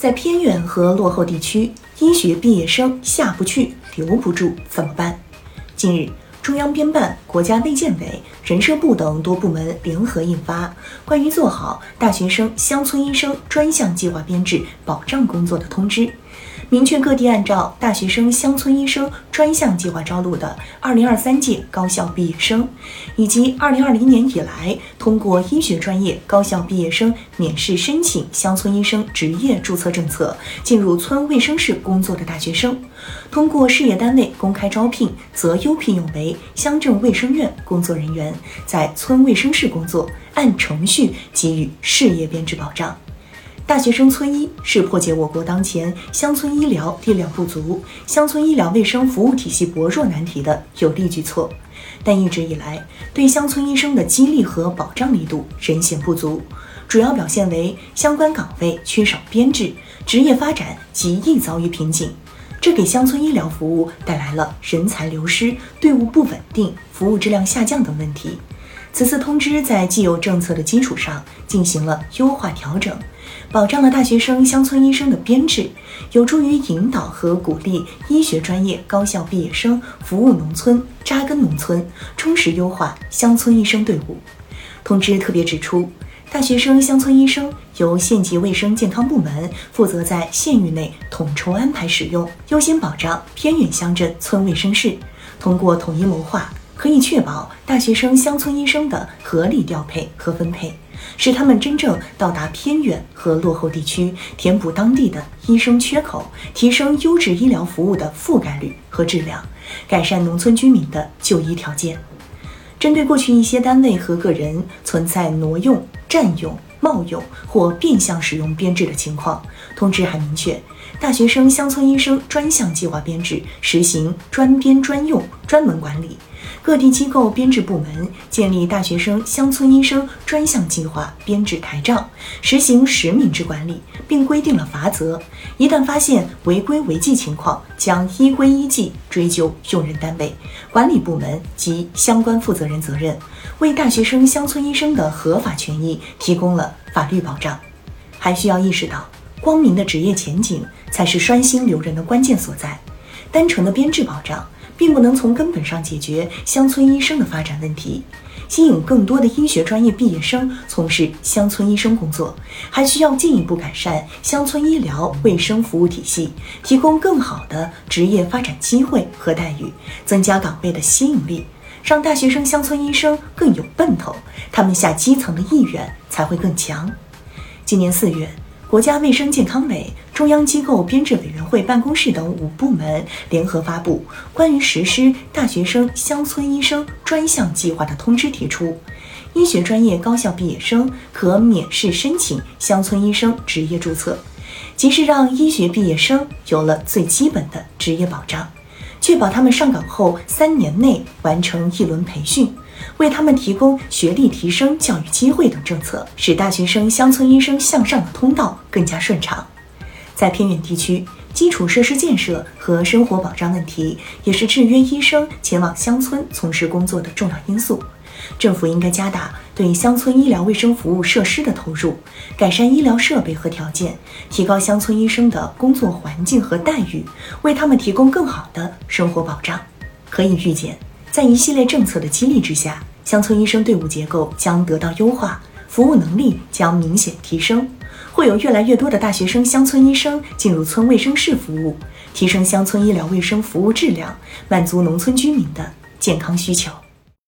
在偏远和落后地区，医学毕业生下不去、留不住，怎么办？近日，中央编办、国家卫健委、人社部等多部门联合印发《关于做好大学生乡村医生专项计划编制保障工作的通知》。明确各地按照大学生乡村医生专项计划招录的2023届高校毕业生，以及2020年以来通过医学专业高校毕业生免试申请乡村医生执业注册政策进入村卫生室工作的大学生，通过事业单位公开招聘择优聘用为乡镇卫生院工作人员，在村卫生室工作，按程序给予事业编制保障。大学生村医是破解我国当前乡村医疗力量不足、乡村医疗卫生服务体系薄弱难题的有力举措，但一直以来对乡村医生的激励和保障力度仍显不足，主要表现为相关岗位缺少编制，职业发展极易遭遇瓶颈，这给乡村医疗服务带来了人才流失、队伍不稳定、服务质量下降等问题。此次通知在既有政策的基础上进行了优化调整，保障了大学生乡村医生的编制，有助于引导和鼓励医学专业高校毕业生服务农村、扎根农村，充实优化乡村医生队伍。通知特别指出，大学生乡村医生由县级卫生健康部门负责在县域内统筹安排使用，优先保障偏远乡镇村卫生室，通过统一谋划。可以确保大学生乡村医生的合理调配和分配，使他们真正到达偏远和落后地区，填补当地的医生缺口，提升优质医疗服务的覆盖率和质量，改善农村居民的就医条件。针对过去一些单位和个人存在挪用、占用、冒用或变相使用编制的情况，通知还明确，大学生乡村医生专项计划编制实行专编专用、专门管理。各地机构编制部门建立大学生乡村医生专项计划编制台账，实行实名制管理，并规定了罚则。一旦发现违规违纪情况，将依规依纪追究用人单位、管理部门及相关负责人责任，为大学生乡村医生的合法权益提供了法律保障。还需要意识到，光明的职业前景才是拴心留人的关键所在。单纯的编制保障。并不能从根本上解决乡村医生的发展问题，吸引更多的医学专业毕业生从事乡村医生工作，还需要进一步改善乡村医疗卫生服务体系，提供更好的职业发展机会和待遇，增加岗位的吸引力，让大学生乡村医生更有奔头，他们下基层的意愿才会更强。今年四月。国家卫生健康委、中央机构编制委员会办公室等五部门联合发布《关于实施大学生乡村医生专项计划的通知》，提出，医学专业高校毕业生可免试申请乡村医生执业注册，即是让医学毕业生有了最基本的职业保障，确保他们上岗后三年内完成一轮培训。为他们提供学历提升、教育机会等政策，使大学生乡村医生向上的通道更加顺畅。在偏远地区，基础设施建设和生活保障问题也是制约医生前往乡村从事工作的重要因素。政府应该加大对乡村医疗卫生服务设施的投入，改善医疗设备和条件，提高乡村医生的工作环境和待遇，为他们提供更好的生活保障。可以预见。在一系列政策的激励之下，乡村医生队伍结构将得到优化，服务能力将明显提升，会有越来越多的大学生乡村医生进入村卫生室服务，提升乡村医疗卫生服务质量，满足农村居民的健康需求。